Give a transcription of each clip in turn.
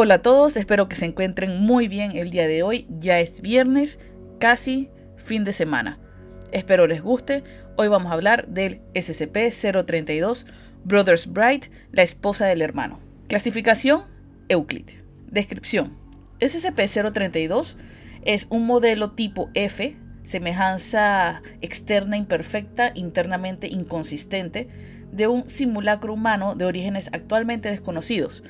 Hola a todos, espero que se encuentren muy bien el día de hoy. Ya es viernes, casi fin de semana. Espero les guste. Hoy vamos a hablar del SCP-032 Brothers Bright, la esposa del hermano. Clasificación Euclid. Descripción. SCP-032 es un modelo tipo F, semejanza externa imperfecta, internamente inconsistente, de un simulacro humano de orígenes actualmente desconocidos.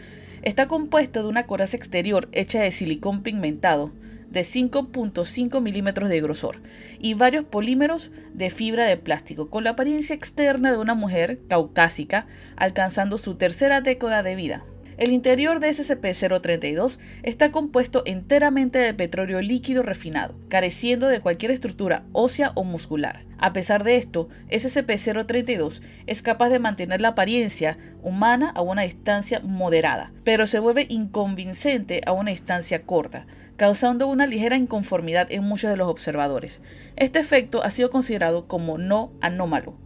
Está compuesto de una coraza exterior hecha de silicón pigmentado de 5.5 milímetros de grosor y varios polímeros de fibra de plástico con la apariencia externa de una mujer caucásica alcanzando su tercera década de vida. El interior de SCP-032 está compuesto enteramente de petróleo líquido refinado, careciendo de cualquier estructura ósea o muscular. A pesar de esto, SCP-032 es capaz de mantener la apariencia humana a una distancia moderada, pero se vuelve inconvincente a una distancia corta, causando una ligera inconformidad en muchos de los observadores. Este efecto ha sido considerado como no anómalo,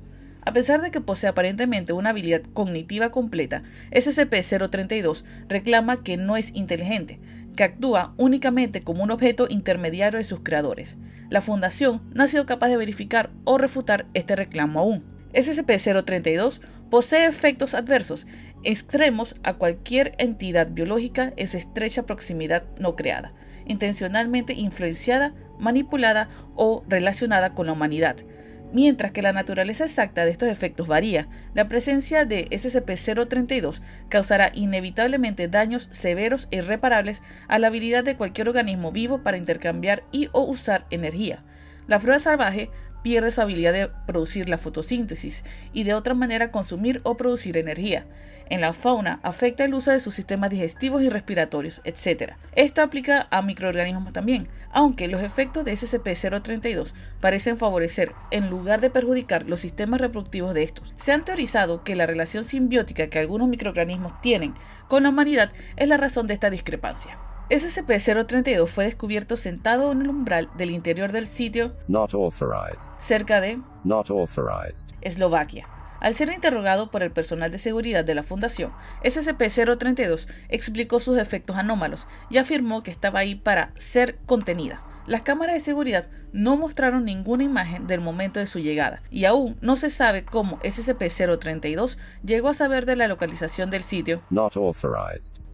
a pesar de que posee aparentemente una habilidad cognitiva completa, SCP-032 reclama que no es inteligente, que actúa únicamente como un objeto intermediario de sus creadores. La Fundación no ha sido capaz de verificar o refutar este reclamo aún. SCP-032 posee efectos adversos extremos a cualquier entidad biológica en su estrecha proximidad no creada, intencionalmente influenciada, manipulada o relacionada con la humanidad, Mientras que la naturaleza exacta de estos efectos varía, la presencia de SCP-032 causará inevitablemente daños severos e irreparables a la habilidad de cualquier organismo vivo para intercambiar y o usar energía. La flora salvaje pierde su habilidad de producir la fotosíntesis y de otra manera consumir o producir energía. En la fauna afecta el uso de sus sistemas digestivos y respiratorios, etc. Esto aplica a microorganismos también, aunque los efectos de SCP-032 parecen favorecer en lugar de perjudicar los sistemas reproductivos de estos. Se han teorizado que la relación simbiótica que algunos microorganismos tienen con la humanidad es la razón de esta discrepancia. SCP-032 fue descubierto sentado en el umbral del interior del sitio cerca de Eslovaquia. Al ser interrogado por el personal de seguridad de la Fundación, SCP-032 explicó sus efectos anómalos y afirmó que estaba ahí para ser contenida. Las cámaras de seguridad no mostraron ninguna imagen del momento de su llegada y aún no se sabe cómo SCP-032 llegó a saber de la localización del sitio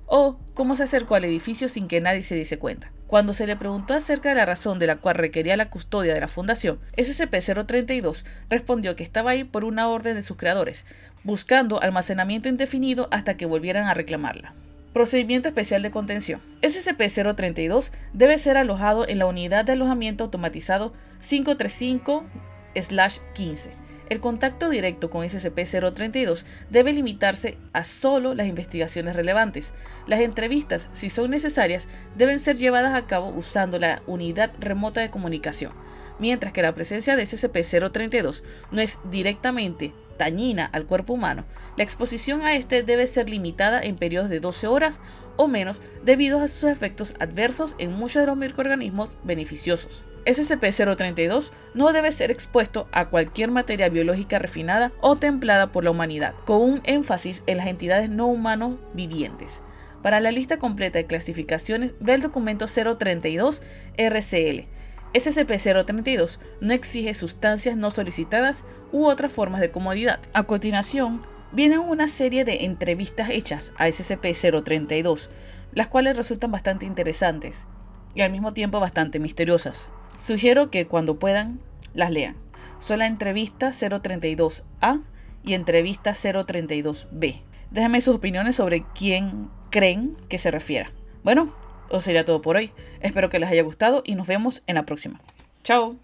o cómo se acercó al edificio sin que nadie se diese cuenta. Cuando se le preguntó acerca de la razón de la cual requería la custodia de la fundación, SCP-032 respondió que estaba ahí por una orden de sus creadores, buscando almacenamiento indefinido hasta que volvieran a reclamarla. Procedimiento especial de contención. SCP-032 debe ser alojado en la unidad de alojamiento automatizado 535-15 el contacto directo con SCP-032 debe limitarse a solo las investigaciones relevantes. Las entrevistas, si son necesarias, deben ser llevadas a cabo usando la unidad remota de comunicación, mientras que la presencia de SCP-032 no es directamente dañina al cuerpo humano, la exposición a este debe ser limitada en periodos de 12 horas o menos debido a sus efectos adversos en muchos de los microorganismos beneficiosos. SCP-032 no debe ser expuesto a cualquier materia biológica refinada o templada por la humanidad, con un énfasis en las entidades no humanos vivientes. Para la lista completa de clasificaciones, ve el documento 032 RCL. SCP-032 no exige sustancias no solicitadas u otras formas de comodidad. A continuación, viene una serie de entrevistas hechas a SCP-032, las cuales resultan bastante interesantes y al mismo tiempo bastante misteriosas. Sugiero que cuando puedan las lean. Son la entrevista 032A y entrevista 032B. Déjenme sus opiniones sobre quién creen que se refiera. Bueno, eso sería todo por hoy. Espero que les haya gustado y nos vemos en la próxima. Chao.